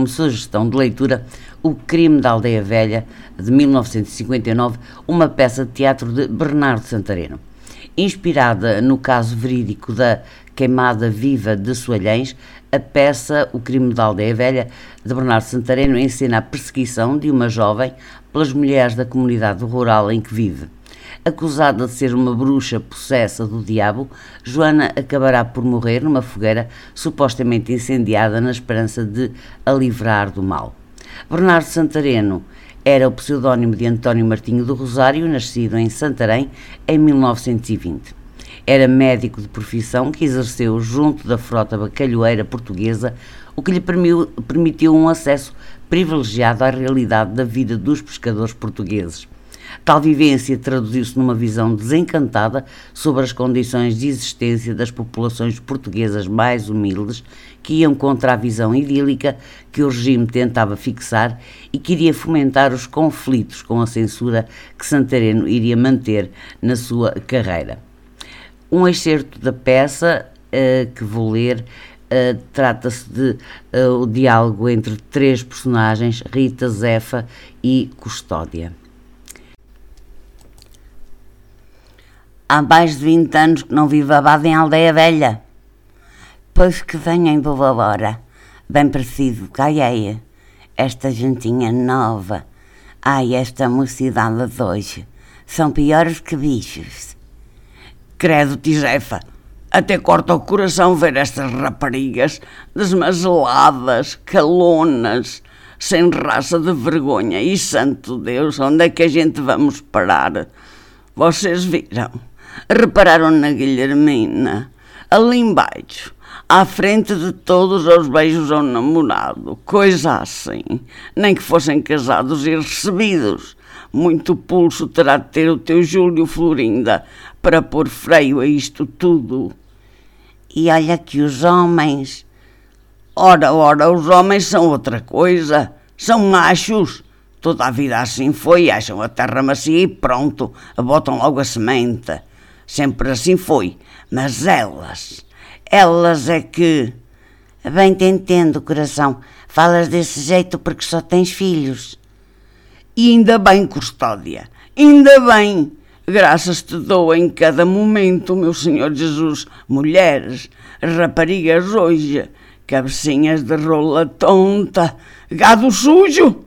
Como sugestão de leitura, O Crime da Aldeia Velha, de 1959, uma peça de teatro de Bernardo Santareno. Inspirada no caso verídico da queimada viva de Soalhães, a peça O Crime da Aldeia Velha, de Bernardo Santareno, ensina a perseguição de uma jovem pelas mulheres da comunidade rural em que vive. Acusada de ser uma bruxa possessa do diabo, Joana acabará por morrer numa fogueira supostamente incendiada na esperança de a livrar do mal. Bernardo Santareno era o pseudónimo de António Martinho do Rosário, nascido em Santarém em 1920. Era médico de profissão que exerceu junto da frota bacalhoeira portuguesa, o que lhe permitiu um acesso privilegiado à realidade da vida dos pescadores portugueses. Tal vivência traduziu-se numa visão desencantada sobre as condições de existência das populações portuguesas mais humildes, que iam contra a visão idílica que o regime tentava fixar e queria fomentar os conflitos com a censura que Santareno iria manter na sua carreira. Um excerto da peça uh, que vou ler Uh, trata-se de uh, o diálogo entre três personagens, Rita, Zefa e Custódia. Há mais de 20 anos que não vivo abado em Aldeia Velha. Pois que venha em boa hora, bem parecido, caiei. Esta gentinha nova, ai, esta mocidade de hoje, são piores que bichos. Credo, Tijefa, até corta o coração ver estas raparigas desmazeladas, calonas, sem raça de vergonha. E santo Deus, onde é que a gente vamos parar? Vocês viram? Repararam na Guilhermina, ali embaixo, à frente de todos os beijos ao namorado, coisa assim, nem que fossem casados e recebidos. Muito pulso terá de ter o teu Júlio Florinda para pôr freio a isto tudo. E olha que os homens. Ora, ora, os homens são outra coisa. São machos. Toda a vida assim foi, acham a terra macia e pronto, botam logo a semente. Sempre assim foi. Mas elas, elas é que. Bem te entendo, coração. Falas desse jeito porque só tens filhos. E ainda bem, Custódia, ainda bem. Graças te dou em cada momento, meu Senhor Jesus. Mulheres, raparigas hoje, cabecinhas de rola tonta, gado sujo.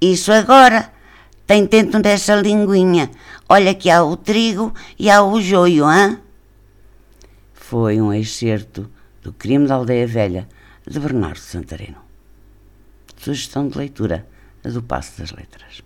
Isso agora tem tento dessa linguinha. Olha que há o trigo e há o joio, hã? Foi um excerto do Crime da Aldeia Velha, de Bernardo Santareno. Sugestão de leitura do Passo das Letras.